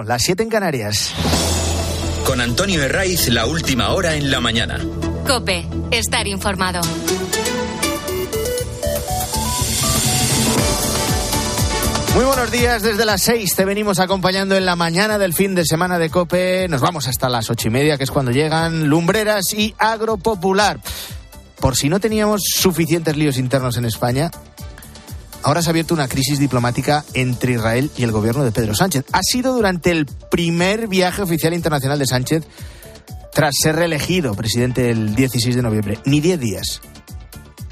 8, las 7 en Canarias. Con Antonio Herraiz, la última hora en la mañana. Cope, estar informado. Muy buenos días, desde las 6 te venimos acompañando en la mañana del fin de semana de Cope. Nos vamos hasta las ocho y media, que es cuando llegan Lumbreras y Agropopular. Por si no teníamos suficientes líos internos en España, ahora se ha abierto una crisis diplomática entre Israel y el gobierno de Pedro Sánchez. Ha sido durante el primer viaje oficial internacional de Sánchez tras ser reelegido presidente el 16 de noviembre. Ni 10 días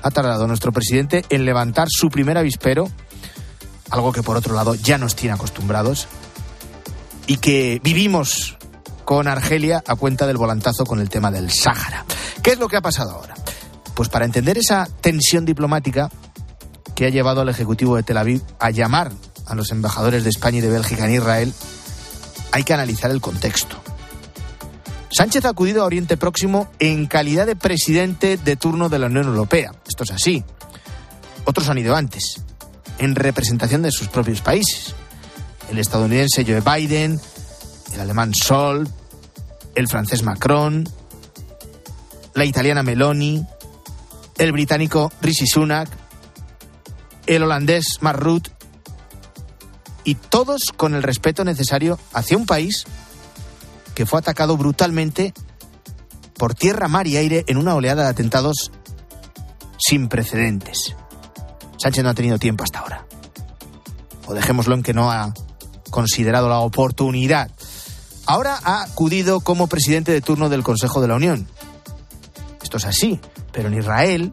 ha tardado nuestro presidente en levantar su primer avispero algo que por otro lado ya nos tiene acostumbrados y que vivimos con Argelia a cuenta del volantazo con el tema del Sáhara. ¿Qué es lo que ha pasado ahora? Pues para entender esa tensión diplomática que ha llevado al Ejecutivo de Tel Aviv a llamar a los embajadores de España y de Bélgica en Israel, hay que analizar el contexto. Sánchez ha acudido a Oriente Próximo en calidad de presidente de turno de la Unión Europea. Esto es así. Otros han ido antes en representación de sus propios países. El estadounidense Joe Biden, el alemán Sol, el francés Macron, la italiana Meloni, el británico Rishi Sunak, el holandés Mark Rutte, y todos con el respeto necesario hacia un país que fue atacado brutalmente por tierra, mar y aire en una oleada de atentados sin precedentes. Sánchez no ha tenido tiempo hasta ahora. O dejémoslo en que no ha considerado la oportunidad. Ahora ha acudido como presidente de turno del Consejo de la Unión. Esto es así, pero en Israel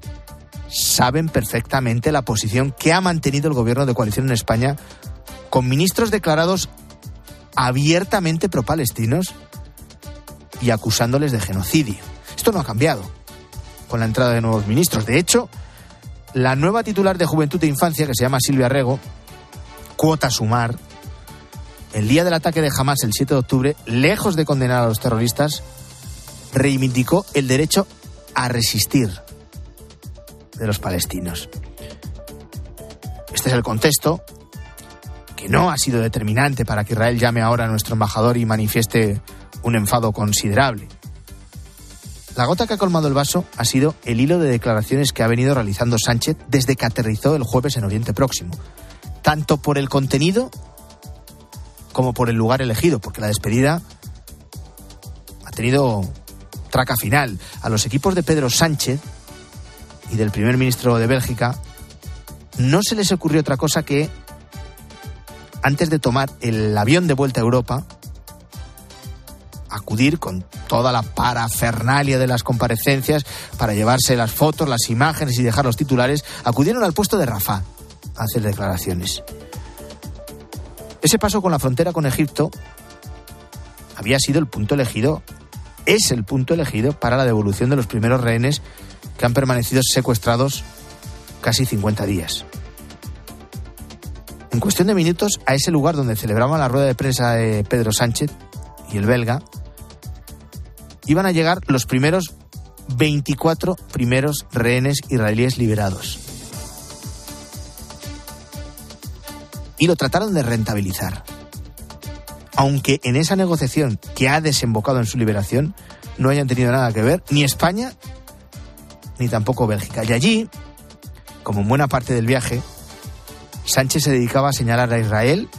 saben perfectamente la posición que ha mantenido el gobierno de coalición en España con ministros declarados abiertamente pro-palestinos y acusándoles de genocidio. Esto no ha cambiado con la entrada de nuevos ministros. De hecho, la nueva titular de Juventud e Infancia, que se llama Silvia Rego, cuota sumar, el día del ataque de Hamas, el 7 de octubre, lejos de condenar a los terroristas, reivindicó el derecho a resistir de los palestinos. Este es el contexto que no ha sido determinante para que Israel llame ahora a nuestro embajador y manifieste un enfado considerable. La gota que ha colmado el vaso ha sido el hilo de declaraciones que ha venido realizando Sánchez desde que aterrizó el jueves en Oriente Próximo, tanto por el contenido como por el lugar elegido, porque la despedida ha tenido traca final. A los equipos de Pedro Sánchez y del primer ministro de Bélgica no se les ocurrió otra cosa que, antes de tomar el avión de vuelta a Europa, acudir con toda la parafernalia de las comparecencias para llevarse las fotos, las imágenes y dejar los titulares, acudieron al puesto de Rafa a hacer declaraciones. Ese paso con la frontera con Egipto había sido el punto elegido, es el punto elegido para la devolución de los primeros rehenes que han permanecido secuestrados casi 50 días. En cuestión de minutos, a ese lugar donde celebraban la rueda de prensa de Pedro Sánchez y el belga, iban a llegar los primeros 24 primeros rehenes israelíes liberados. Y lo trataron de rentabilizar. Aunque en esa negociación que ha desembocado en su liberación no hayan tenido nada que ver ni España ni tampoco Bélgica. Y allí, como en buena parte del viaje, Sánchez se dedicaba a señalar a Israel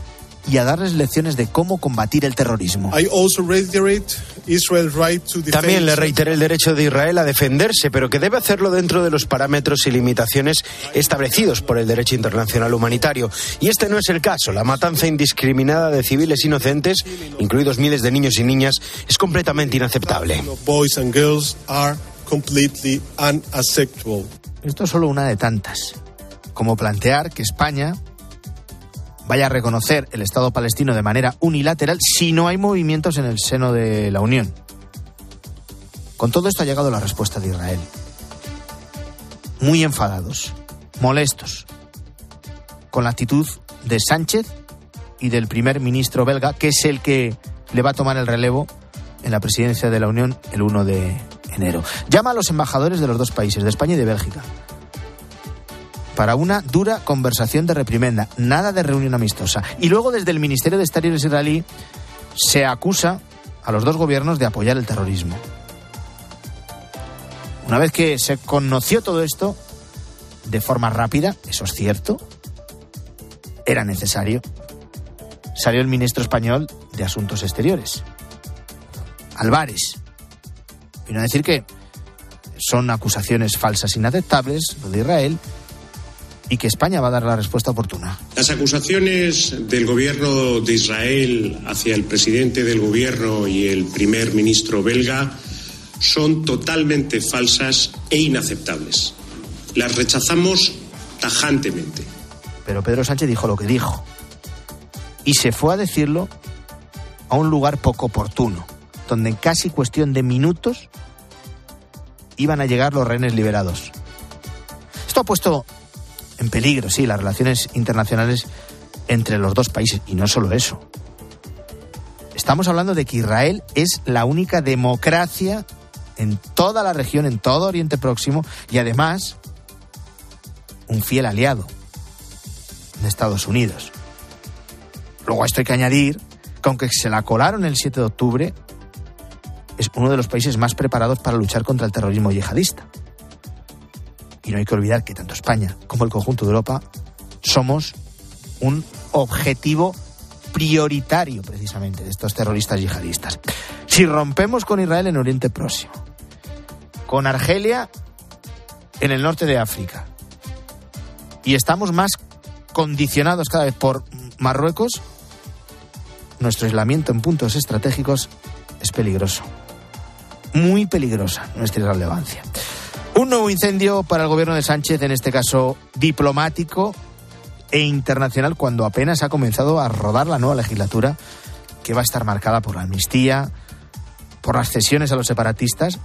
y a darles lecciones de cómo combatir el terrorismo. También le reiteré el derecho de Israel a defenderse, pero que debe hacerlo dentro de los parámetros y limitaciones establecidos por el derecho internacional humanitario. Y este no es el caso. La matanza indiscriminada de civiles inocentes, incluidos miles de niños y niñas, es completamente inaceptable. Esto es solo una de tantas. Como plantear que España vaya a reconocer el Estado palestino de manera unilateral si no hay movimientos en el seno de la Unión. Con todo esto ha llegado la respuesta de Israel. Muy enfadados, molestos, con la actitud de Sánchez y del primer ministro belga, que es el que le va a tomar el relevo en la presidencia de la Unión el 1 de Llama a los embajadores de los dos países, de España y de Bélgica, para una dura conversación de reprimenda, nada de reunión amistosa. Y luego desde el Ministerio de Exteriores israelí se acusa a los dos gobiernos de apoyar el terrorismo. Una vez que se conoció todo esto, de forma rápida, eso es cierto, era necesario, salió el ministro español de Asuntos Exteriores, Álvarez. Vino a decir que son acusaciones falsas inaceptables, lo de Israel, y que España va a dar la respuesta oportuna. Las acusaciones del gobierno de Israel hacia el presidente del gobierno y el primer ministro belga son totalmente falsas e inaceptables. Las rechazamos tajantemente. Pero Pedro Sánchez dijo lo que dijo. Y se fue a decirlo a un lugar poco oportuno, donde en casi cuestión de minutos iban a llegar los rehenes liberados. Esto ha puesto en peligro, sí, las relaciones internacionales entre los dos países. Y no solo eso. Estamos hablando de que Israel es la única democracia en toda la región, en todo Oriente Próximo, y además un fiel aliado de Estados Unidos. Luego esto hay que añadir que aunque se la colaron el 7 de octubre, es uno de los países más preparados para luchar contra el terrorismo yihadista. Y no hay que olvidar que tanto España como el conjunto de Europa somos un objetivo prioritario precisamente de estos terroristas yihadistas. Si rompemos con Israel en Oriente Próximo, con Argelia en el norte de África, y estamos más condicionados cada vez por Marruecos, nuestro aislamiento en puntos estratégicos es peligroso. Muy peligrosa nuestra irrelevancia. Un nuevo incendio para el gobierno de Sánchez, en este caso diplomático e internacional, cuando apenas ha comenzado a rodar la nueva legislatura, que va a estar marcada por la amnistía, por las cesiones a los separatistas,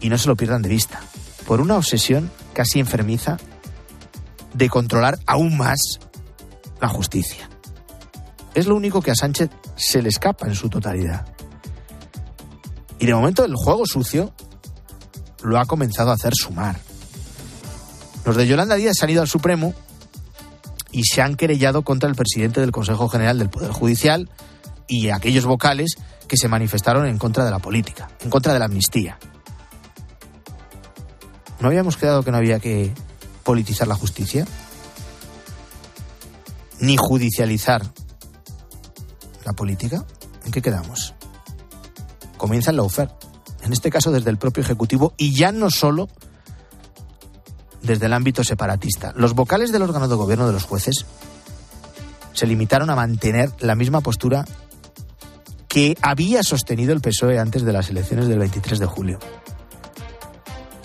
y no se lo pierdan de vista, por una obsesión casi enfermiza de controlar aún más la justicia. Es lo único que a Sánchez se le escapa en su totalidad. Y de momento el juego sucio lo ha comenzado a hacer sumar. Los de Yolanda Díaz han ido al Supremo y se han querellado contra el presidente del Consejo General del Poder Judicial y aquellos vocales que se manifestaron en contra de la política, en contra de la amnistía. ¿No habíamos quedado que no había que politizar la justicia? Ni judicializar la política. ¿En qué quedamos? Comienza la oferta en este caso desde el propio Ejecutivo, y ya no solo desde el ámbito separatista. Los vocales del órgano de gobierno de los jueces se limitaron a mantener la misma postura que había sostenido el PSOE antes de las elecciones del 23 de julio.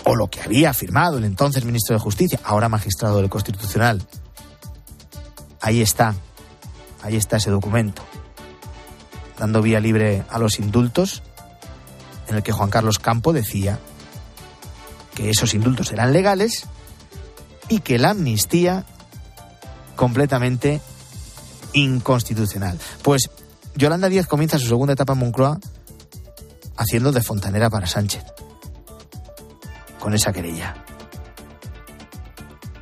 O lo que había afirmado el entonces ministro de Justicia, ahora magistrado del Constitucional. Ahí está, ahí está ese documento, dando vía libre a los indultos en el que Juan Carlos Campo decía que esos indultos eran legales y que la amnistía completamente inconstitucional. Pues Yolanda Díaz comienza su segunda etapa en Moncloa haciendo de fontanera para Sánchez, con esa querella.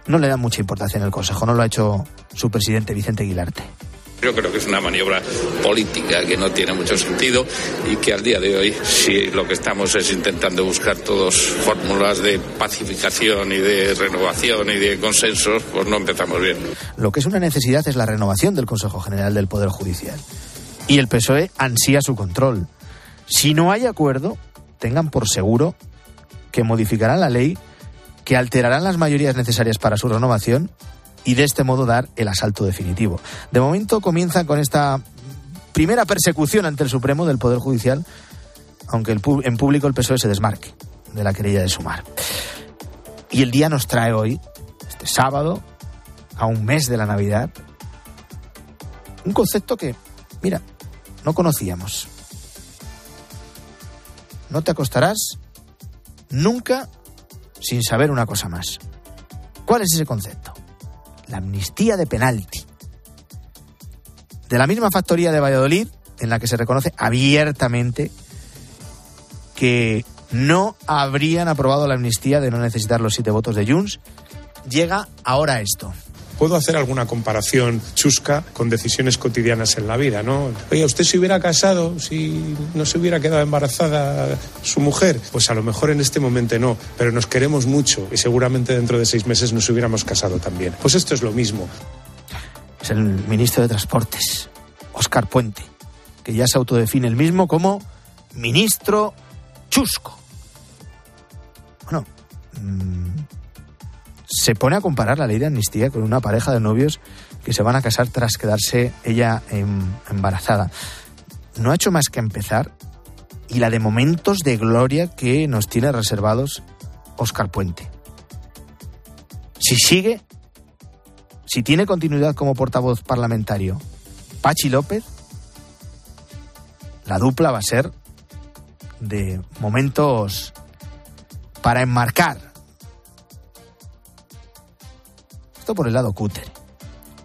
No le da mucha importancia en el Consejo, no lo ha hecho su presidente Vicente Aguilarte. Yo creo que es una maniobra política que no tiene mucho sentido y que al día de hoy, si lo que estamos es intentando buscar todos fórmulas de pacificación y de renovación y de consensos, pues no empezamos bien. Lo que es una necesidad es la renovación del Consejo General del Poder Judicial. Y el PSOE ansía su control. Si no hay acuerdo, tengan por seguro que modificarán la ley, que alterarán las mayorías necesarias para su renovación y de este modo dar el asalto definitivo. De momento comienza con esta primera persecución ante el Supremo del Poder Judicial, aunque en público el PSOE se desmarque de la querella de Sumar. Y el día nos trae hoy, este sábado, a un mes de la Navidad, un concepto que, mira, no conocíamos. No te acostarás nunca sin saber una cosa más. ¿Cuál es ese concepto? La amnistía de penalti. De la misma factoría de Valladolid, en la que se reconoce abiertamente que no habrían aprobado la amnistía de no necesitar los siete votos de Junts, llega ahora esto. Puedo hacer alguna comparación chusca con decisiones cotidianas en la vida, ¿no? Oye, ¿usted se hubiera casado si no se hubiera quedado embarazada su mujer? Pues a lo mejor en este momento no, pero nos queremos mucho y seguramente dentro de seis meses nos hubiéramos casado también. Pues esto es lo mismo. Es el ministro de Transportes, Óscar Puente, que ya se autodefine el mismo como ministro chusco. Bueno, mmm, se pone a comparar la ley de amnistía con una pareja de novios que se van a casar tras quedarse ella em, embarazada. No ha hecho más que empezar y la de momentos de gloria que nos tiene reservados Óscar Puente. Si sigue, si tiene continuidad como portavoz parlamentario Pachi López, la dupla va a ser de momentos para enmarcar. Por el lado cúter.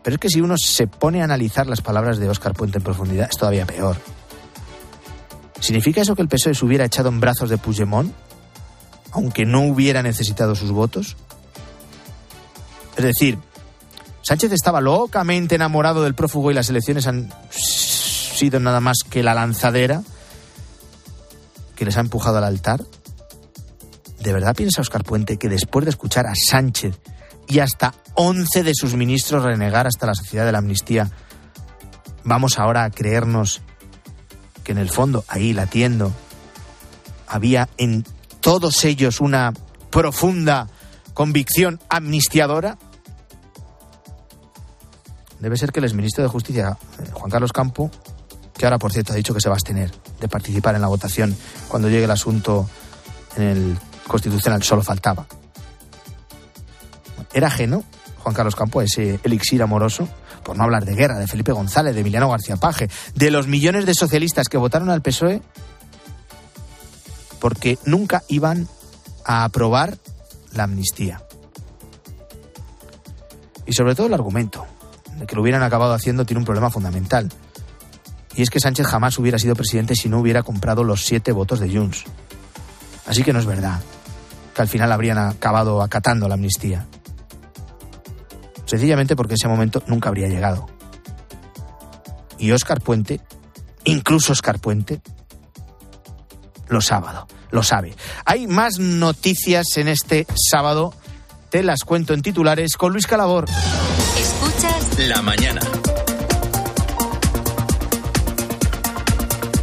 Pero es que si uno se pone a analizar las palabras de Óscar Puente en profundidad, es todavía peor. ¿Significa eso que el PSOE se hubiera echado en brazos de Puigdemont, aunque no hubiera necesitado sus votos? Es decir, Sánchez estaba locamente enamorado del prófugo y las elecciones han sido nada más que la lanzadera que les ha empujado al altar. ¿De verdad piensa Oscar Puente que después de escuchar a Sánchez y hasta 11 de sus ministros renegar hasta la sociedad de la amnistía, vamos ahora a creernos que en el fondo, ahí latiendo, había en todos ellos una profunda convicción amnistiadora? Debe ser que el exministro de Justicia, eh, Juan Carlos Campo, que ahora por cierto ha dicho que se va a abstener de participar en la votación cuando llegue el asunto en el Constitucional, solo faltaba. Era ajeno Juan Carlos Campo ese elixir amoroso, por no hablar de guerra, de Felipe González, de Emiliano García Paje, de los millones de socialistas que votaron al PSOE porque nunca iban a aprobar la amnistía. Y sobre todo el argumento de que lo hubieran acabado haciendo tiene un problema fundamental. Y es que Sánchez jamás hubiera sido presidente si no hubiera comprado los siete votos de Junts. Así que no es verdad que al final habrían acabado acatando la amnistía. Sencillamente porque ese momento nunca habría llegado. Y Óscar Puente, incluso Óscar Puente, lo sábado, lo sabe. Hay más noticias en este sábado. Te las cuento en titulares con Luis Calabor. Escuchas La mañana.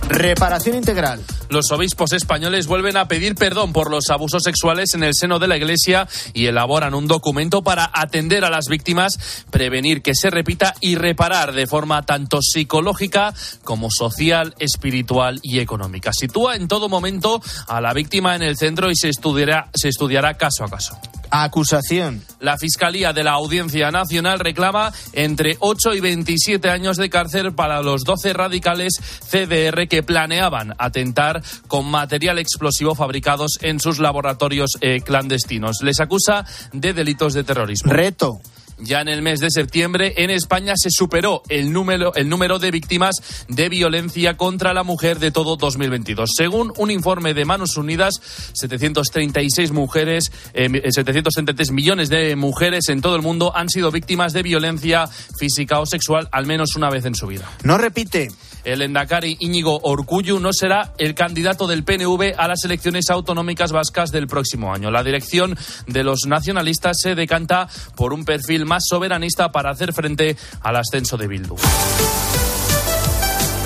Reparación integral. Los obispos españoles vuelven a pedir perdón por los abusos sexuales en el seno de la Iglesia y elaboran un documento para atender a las víctimas, prevenir que se repita y reparar de forma tanto psicológica como social, espiritual y económica. Sitúa en todo momento a la víctima en el centro y se estudiará, caso a caso. Acusación. La Fiscalía de la Audiencia Nacional reclama entre 8 y 27 años de cárcel para los 12 radicales CDR que planeaban atentar con material explosivo fabricados en sus laboratorios eh, clandestinos. Les acusa de delitos de terrorismo. Reto. Ya en el mes de septiembre en España se superó el número, el número de víctimas de violencia contra la mujer de todo 2022. Según un informe de Manos Unidas, 736 mujeres, eh, 733 millones de mujeres en todo el mundo han sido víctimas de violencia física o sexual al menos una vez en su vida. No repite. El Endacari Íñigo Orcullu no será el candidato del PNV a las elecciones autonómicas vascas del próximo año. La dirección de los nacionalistas se decanta por un perfil más soberanista para hacer frente al ascenso de Bildu.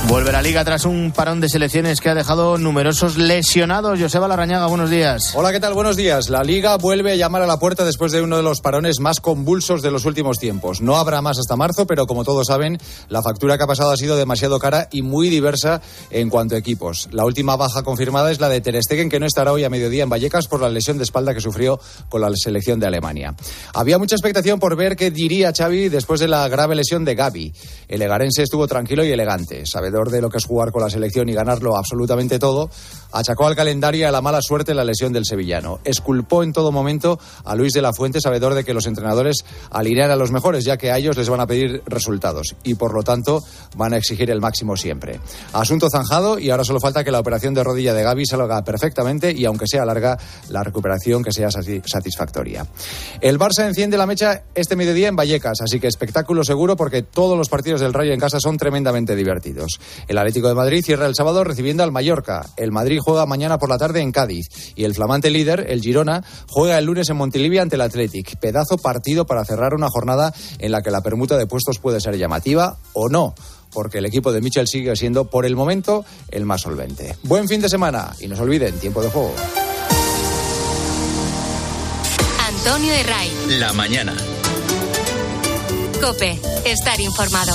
Vuelve la liga tras un parón de selecciones que ha dejado numerosos lesionados. Joseba Larrañaga, buenos días. Hola, ¿qué tal? Buenos días. La liga vuelve a llamar a la puerta después de uno de los parones más convulsos de los últimos tiempos. No habrá más hasta marzo, pero como todos saben, la factura que ha pasado ha sido demasiado cara y muy diversa en cuanto a equipos. La última baja confirmada es la de Ter Stegen, que no estará hoy a mediodía en Vallecas por la lesión de espalda que sufrió con la selección de Alemania. Había mucha expectación por ver qué diría Xavi después de la grave lesión de Gaby. El egarense estuvo tranquilo y elegante, sabedor de lo que es jugar con la selección y ganarlo absolutamente todo, achacó al calendario y a la mala suerte la lesión del sevillano. Esculpó en todo momento a Luis de la Fuente, sabedor de que los entrenadores alinean a los mejores, ya que a ellos les van a pedir resultados y por lo tanto van a exigir el máximo siempre. Asunto zanjado y ahora solo falta que la operación de rodilla de Gaby salga perfectamente y aunque sea larga, la recuperación que sea satisfactoria. El Barça enciende la mecha este mediodía en Vallecas, así que espectáculo seguro porque todos los partidos del Rayo en casa son tremendamente divertidos. El Atlético de Madrid cierra el sábado recibiendo al Mallorca. El Madrid juega mañana por la tarde en Cádiz y el flamante líder, el Girona, juega el lunes en Montilivia ante el Athletic. Pedazo partido para cerrar una jornada en la que la permuta de puestos puede ser llamativa o no porque el equipo de Michel sigue siendo, por el momento, el más solvente. Buen fin de semana y no se olviden, tiempo de juego. Antonio Herray. La mañana. Cope, estar informado.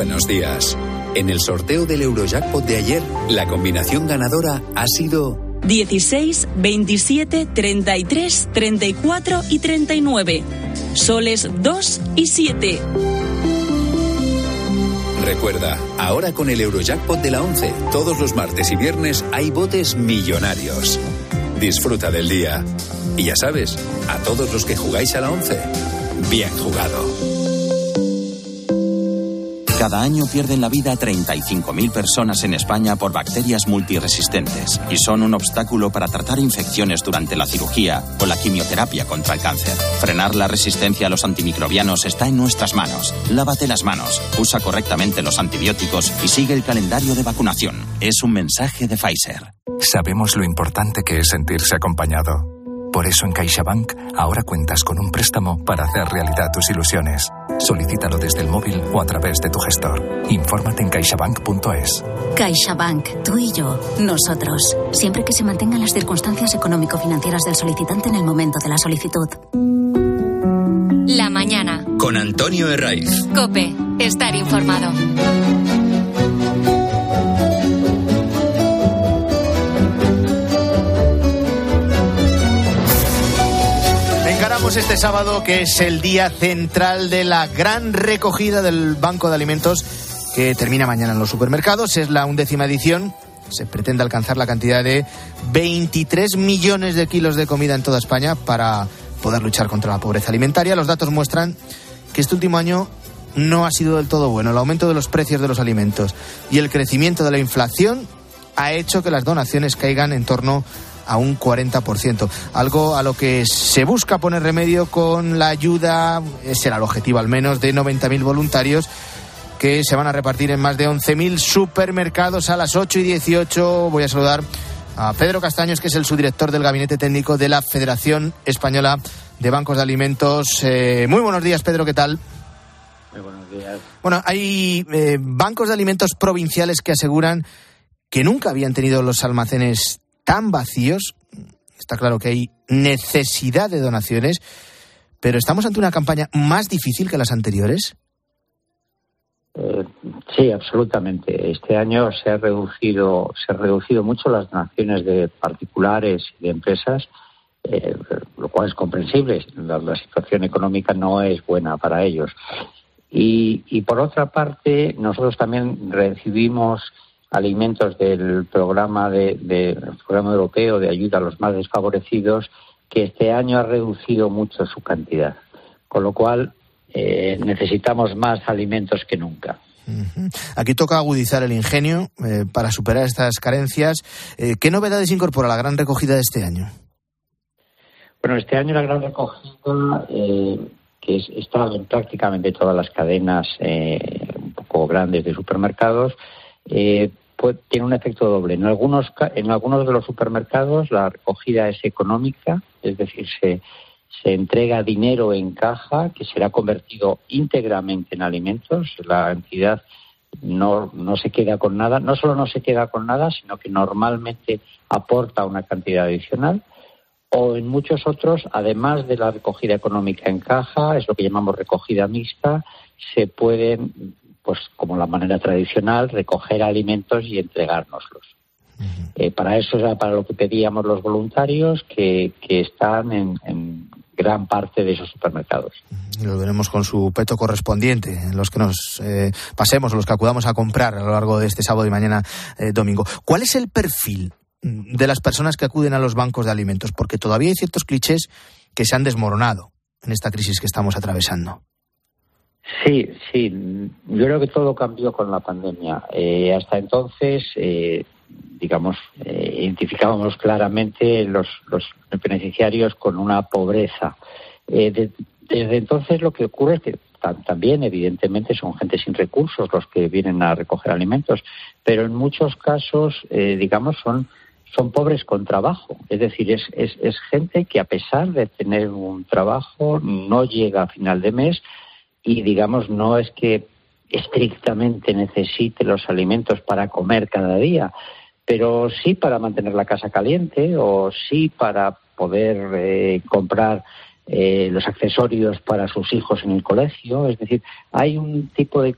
Buenos días. En el sorteo del Eurojackpot de ayer, la combinación ganadora ha sido 16, 27, 33, 34 y 39. Soles 2 y 7. Recuerda, ahora con el Eurojackpot de la 11, todos los martes y viernes hay botes millonarios. Disfruta del día. Y ya sabes, a todos los que jugáis a la 11, bien jugado. Cada año pierden la vida 35.000 personas en España por bacterias multiresistentes y son un obstáculo para tratar infecciones durante la cirugía o la quimioterapia contra el cáncer. Frenar la resistencia a los antimicrobianos está en nuestras manos. Lávate las manos, usa correctamente los antibióticos y sigue el calendario de vacunación. Es un mensaje de Pfizer. Sabemos lo importante que es sentirse acompañado. Por eso en CaixaBank ahora cuentas con un préstamo para hacer realidad tus ilusiones. Solicítalo desde el móvil o a través de tu gestor. Infórmate en caixabank.es. CaixaBank, tú y yo, nosotros. Siempre que se mantengan las circunstancias económico-financieras del solicitante en el momento de la solicitud. La mañana. Con Antonio Herraiz. Cope, estar informado. Este sábado que es el día central de la gran recogida del Banco de Alimentos que termina mañana en los supermercados. Es la undécima edición. Se pretende alcanzar la cantidad de 23 millones de kilos de comida en toda España para poder luchar contra la pobreza alimentaria. Los datos muestran que este último año no ha sido del todo bueno. El aumento de los precios de los alimentos y el crecimiento de la inflación ha hecho que las donaciones caigan en torno a un 40%. Algo a lo que se busca poner remedio con la ayuda, ese era el objetivo al menos, de 90.000 voluntarios que se van a repartir en más de 11.000 supermercados a las 8 y 18. Voy a saludar a Pedro Castaños, que es el subdirector del Gabinete Técnico de la Federación Española de Bancos de Alimentos. Eh, muy buenos días, Pedro, ¿qué tal? Muy buenos días. Bueno, hay eh, bancos de alimentos provinciales que aseguran que nunca habían tenido los almacenes tan vacíos. Está claro que hay necesidad de donaciones, pero ¿estamos ante una campaña más difícil que las anteriores? Eh, sí, absolutamente. Este año se ha reducido, se ha reducido mucho las donaciones de particulares y de empresas, eh, lo cual es comprensible. La, situación económica no es buena para ellos. Y, y por otra parte, nosotros también recibimos alimentos del programa de, programa europeo de ayuda a los más desfavorecidos que este año ha reducido mucho su cantidad con lo cual eh, necesitamos más alimentos que nunca Aquí toca agudizar el ingenio eh, para superar estas carencias. Eh, ¿Qué novedades incorpora la gran recogida de este año? Bueno, este año la gran recogida, que es, está en prácticamente todas las cadenas un poco grandes de supermercados, eh, pues, tiene un efecto doble. En algunos, en algunos de los supermercados la recogida es económica, es decir, se, entrega dinero en caja que será convertido íntegramente en alimentos. La entidad no, no se queda con nada, no solo no se queda con nada, sino que normalmente aporta una cantidad adicional. O en muchos otros, además de la recogida económica en caja, es lo que llamamos recogida mixta, se pueden, pues como la manera tradicional, recoger alimentos y entregárnoslos. Eh, para eso era para lo que pedíamos los voluntarios que, que están en, gran parte de esos supermercados. Lo veremos con su peto correspondiente, en los que nos eh, pasemos, los que acudamos a comprar a lo largo de este sábado y mañana eh, domingo. ¿Cuál es el perfil de las personas que acuden a los bancos de alimentos? Porque todavía hay ciertos clichés que se han desmoronado en esta crisis que estamos atravesando. Sí, sí. Yo creo que todo cambió con la pandemia. hasta entonces digamos, eh, identificábamos claramente los, beneficiarios con una pobreza. Eh, desde entonces lo que ocurre es que también, evidentemente, son gente sin recursos los que vienen a recoger alimentos, pero en muchos casos, eh, digamos, son, son pobres con trabajo. Es decir, es, es, es gente que a pesar de tener un trabajo no llega a final de mes y, digamos, no es que estrictamente necesite los alimentos para comer cada día, pero sí para mantener la casa caliente o sí para poder eh, comprar eh, los accesorios para sus hijos en el colegio. Es decir, hay un tipo de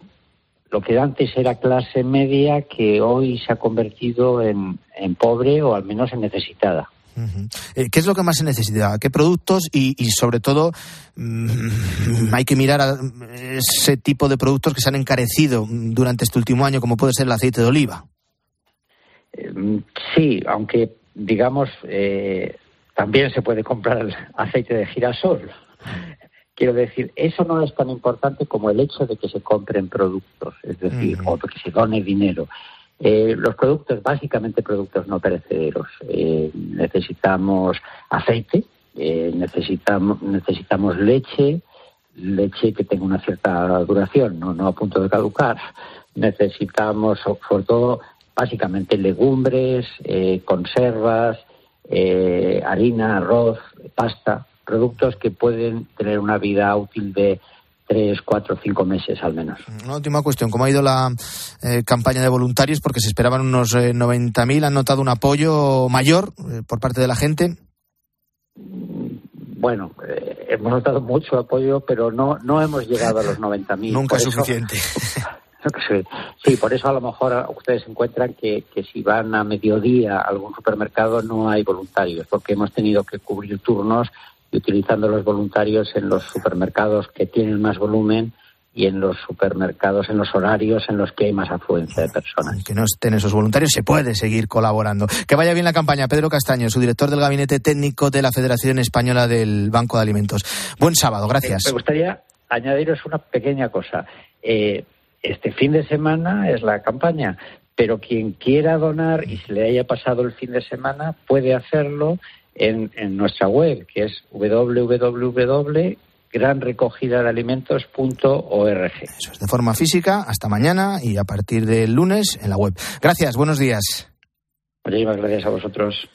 lo que antes era clase media que hoy se ha convertido en, pobre o al menos en necesitada. Eh, ¿Qué es lo que más se necesita? ¿Qué productos? Y, sobre todo, mm, hay que mirar a ese tipo de productos que se han encarecido durante este último año, como puede ser el aceite de oliva. Em, sí, aunque digamos eh, también se puede comprar el aceite de girasol. Quiero decir, eso no es tan importante como el hecho de que se compren productos, es decir, o que se done dinero. Eh, los productos, básicamente productos no perecederos. Eh, necesitamos aceite, necesitamos, necesitamos leche, leche que tenga una cierta duración, no, no a punto de caducar. Necesitamos, sobre todo, básicamente legumbres, eh, conservas, eh, harina, arroz, pasta, productos que pueden tener una vida útil de tres, cuatro, cinco meses al menos. Una última cuestión. ¿Cómo ha ido la eh, campaña de voluntarios? Porque se esperaban unos 90.000. ¿Han notado un apoyo mayor por parte de la gente? Bueno, hemos notado mucho apoyo, pero no, no hemos llegado a los 90.000. Nunca es suficiente. Sí, por eso a lo mejor ustedes encuentran que, que si van a mediodía a algún supermercado no hay voluntarios, porque hemos tenido que cubrir turnos utilizando los voluntarios en los supermercados que tienen más volumen y en los supermercados, en los horarios en los que hay más afluencia de personas. Que no estén esos voluntarios, se puede seguir colaborando. Que vaya bien la campaña. Pedro Castaño, su director del Gabinete Técnico de la Federación Española del Banco de Alimentos. Buen sábado, gracias. Eh, me gustaría añadiros una pequeña cosa. Eh, este fin de semana es la campaña, pero quien quiera donar y se le haya pasado el fin de semana puede hacerlo en, nuestra web, que es www.granrecogidadealimentos.org. Eso es de forma física hasta mañana y a partir del lunes en la web. Gracias, buenos días. Muchísimas gracias a vosotros.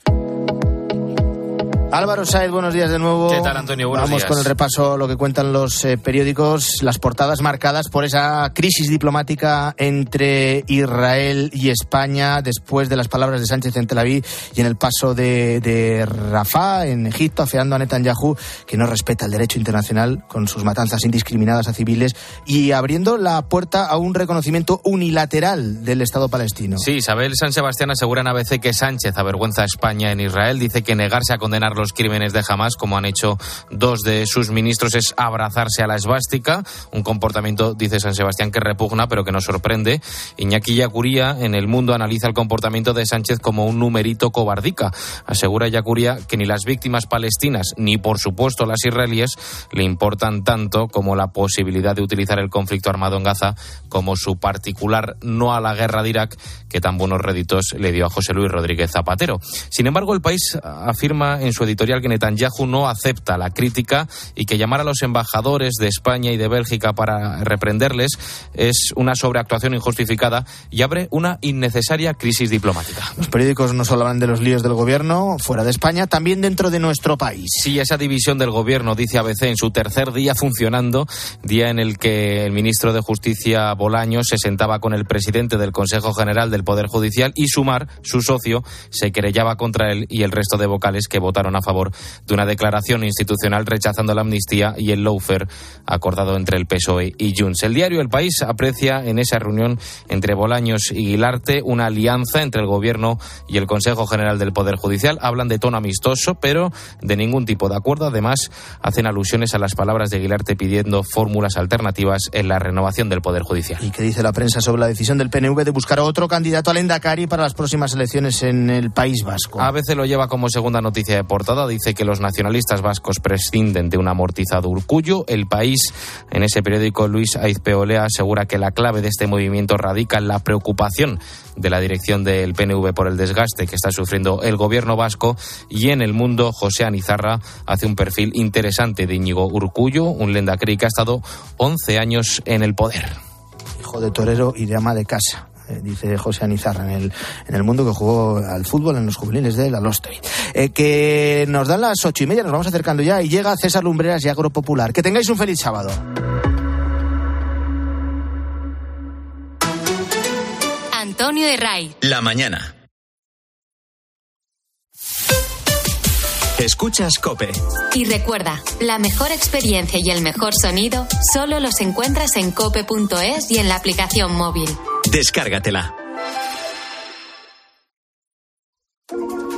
Álvaro Saez, buenos días de nuevo. ¿Qué tal, Antonio? Buenos Vamos con el repaso, lo que cuentan los eh, periódicos, las portadas marcadas por esa crisis diplomática entre Israel y España después de las palabras de Sánchez en Tel Aviv y en el paso de, de Rafah en Egipto, afeando a Netanyahu, que no respeta el derecho internacional con sus matanzas indiscriminadas a civiles y abriendo la puerta a un reconocimiento unilateral del Estado palestino. Sí, Isabel San Sebastián asegura en ABC que Sánchez avergüenza a España en Israel, dice que negarse a condenar los crímenes de Hamas, como han hecho dos de sus ministros, es abrazarse a la esvástica, un comportamiento, dice San Sebastián, que repugna, pero que no sorprende. Iñaki Yacuría, en El Mundo, analiza el comportamiento de Sánchez como un numerito cobardica. Asegura Yacuría que ni las víctimas palestinas, ni por supuesto las israelíes, le importan tanto como la posibilidad de utilizar el conflicto armado en Gaza como su particular no a la guerra de Irak, que tan buenos réditos le dio a José Luis Rodríguez Zapatero. Sin embargo, el país afirma en su editorial que Netanyahu no acepta la crítica y que llamar a los embajadores de España y de Bélgica para reprenderles es una sobreactuación injustificada y abre una innecesaria crisis diplomática. Los periódicos no solo hablan de los líos del gobierno fuera de España, también dentro de nuestro país. Sí, esa división del gobierno, dice ABC, en su tercer día funcionando, día en el que el ministro de Justicia Bolaños se sentaba con el presidente del Consejo General del Poder Judicial y Sumar, su socio, se querellaba contra él y el resto de vocales que votaron a favor de una declaración institucional rechazando la amnistía y el lawfare acordado entre el PSOE y Junts. El diario El País aprecia en esa reunión entre Bolaños y Guilarte una alianza entre el Gobierno y el Consejo General del Poder Judicial. Hablan de tono amistoso, pero de ningún tipo de acuerdo. Además, hacen alusiones a las palabras de Guilarte pidiendo fórmulas alternativas en la renovación del Poder Judicial. ¿Y qué dice la prensa sobre la decisión del PNV de buscar otro candidato al Endacari para las próximas elecciones en el País Vasco? A veces lo lleva como segunda noticia de Dice que los nacionalistas vascos prescinden de un amortizado Urcullo. El País, en ese periódico, Luis Aizpeolea asegura que la clave de este movimiento radica en la preocupación de la dirección del PNV por el desgaste que está sufriendo el gobierno vasco y en el mundo José Anizarra hace un perfil interesante de Íñigo Urcullo, un lendacri que ha estado 11 años en el poder. Hijo de torero y de ama de casa eh, dice José Anizarra, en el, en el mundo que jugó al fútbol en los juveniles de la Lostre. Eh, que nos dan las ocho y media, nos vamos acercando ya y llega César Lumbreras y Agropopular. Que tengáis un feliz sábado. Antonio de Ray. La mañana. Escuchas Cope. Y recuerda, la mejor experiencia y el mejor sonido solo los encuentras en cope.es y en la aplicación móvil. Descárgatela.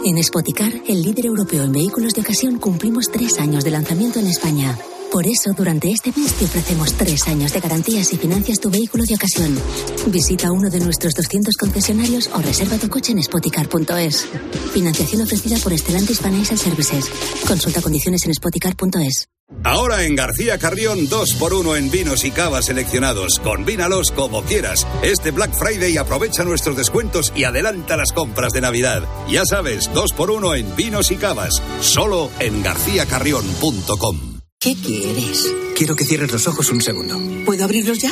En Spoticar, el líder europeo en vehículos de ocasión, cumplimos tres años de lanzamiento en España. Por eso, durante este mes te ofrecemos tres años de garantías y financias tu vehículo de ocasión. Visita uno de nuestros 200 concesionarios o reserva tu coche en spoticar.es. Financiación ofrecida por Stellantis Financial Services. Consulta condiciones en spoticar.es. Ahora en García Carrión, 2x1 en vinos y cavas seleccionados. Combínalos como quieras. Este Black Friday aprovecha nuestros descuentos y adelanta las compras de Navidad. Ya sabes, 2x1 en vinos y cavas. Solo en garcíacarrión.com. ¿Qué quieres? Quiero que cierres los ojos un segundo. ¿Puedo abrirlos ya?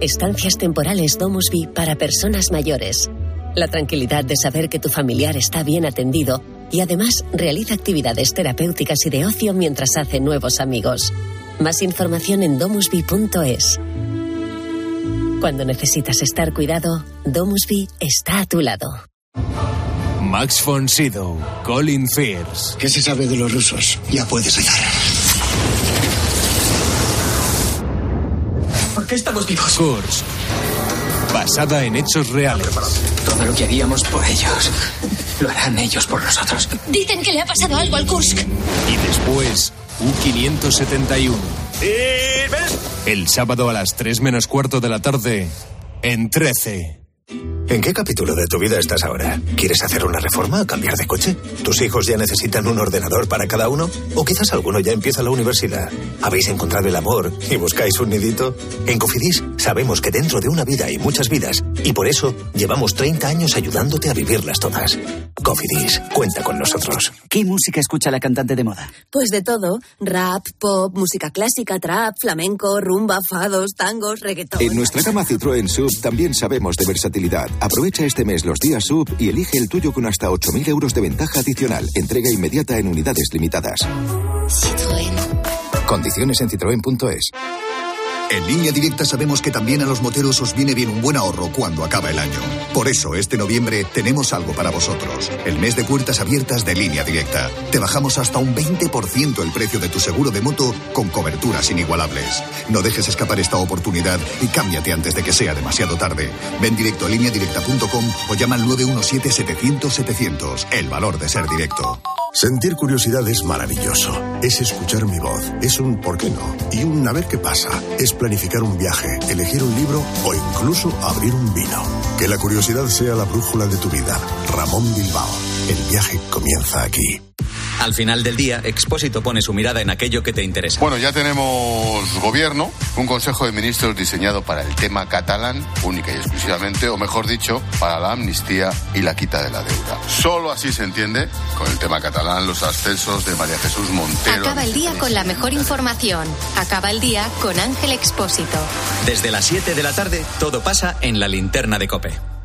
Estancias temporales Domusby para personas mayores. La tranquilidad de saber que tu familiar está bien atendido y además realiza actividades terapéuticas y de ocio mientras hace nuevos amigos. Más información en domusby.es. Cuando necesitas estar cuidado, Domusby está a tu lado. Max von Sydow, Colin Firth. ¿Qué se sabe de los rusos? Ya puedes ayudar. Qué estamos vivos? Kursk. Basada en hechos reales. Todo lo que haríamos por ellos, lo harán ellos por nosotros. Dicen que le ha pasado algo al Kursk. Y después, U-571. El sábado a las 3 menos cuarto de la tarde, en 13. ¿En qué capítulo de tu vida estás ahora? ¿Quieres hacer una reforma o cambiar de coche? ¿Tus hijos ya necesitan un ordenador para cada uno? ¿O quizás alguno ya empieza la universidad? ¿Habéis encontrado el amor y buscáis un nidito? En Cofidis sabemos que dentro de una vida hay muchas vidas y por eso llevamos 30 años ayudándote a vivirlas todas. Cofidis, cuenta con nosotros. ¿Qué música escucha la cantante de moda? Pues de todo. Rap, pop, música clásica, trap, flamenco, rumba, fados, tangos, reggaetón. En nuestra gama Citroën Sub también sabemos de versatilidad. Aprovecha este mes los días sub y elige el tuyo con hasta 8.000 euros de ventaja adicional. Entrega inmediata en unidades limitadas. Citroën. Condiciones en citroen.es. En línea directa sabemos que también a los moteros os viene bien un buen ahorro cuando acaba el año. Por eso, este noviembre tenemos algo para vosotros. El mes de puertas abiertas de línea directa. Te bajamos hasta un 20% el precio de tu seguro de moto con coberturas inigualables. No dejes escapar esta oportunidad y cámbiate antes de que sea demasiado tarde. Ven directo a lineadirecta.com o llama al 917-700-700. El valor de ser directo. Sentir curiosidad es maravilloso. Es escuchar mi voz. Es un ¿por qué no? Y un a ver qué pasa. Es planificar un viaje, elegir un libro o incluso abrir un vino. Que la curiosidad sea la brújula de tu vida. Ramón Bilbao. El viaje comienza aquí. Al final del día, Expósito pone su mirada en aquello que te interesa. Bueno, ya tenemos gobierno, un Consejo de Ministros diseñado para el tema catalán, única y exclusivamente, o mejor dicho, para la amnistía y la quita de la deuda. Solo así se entiende, con el tema catalán, los ascensos de María Jesús Montero. Acaba el día con la mejor información. Acaba el día con Ángel Expósito. Desde las 7 de la tarde, todo pasa en la linterna de Cope.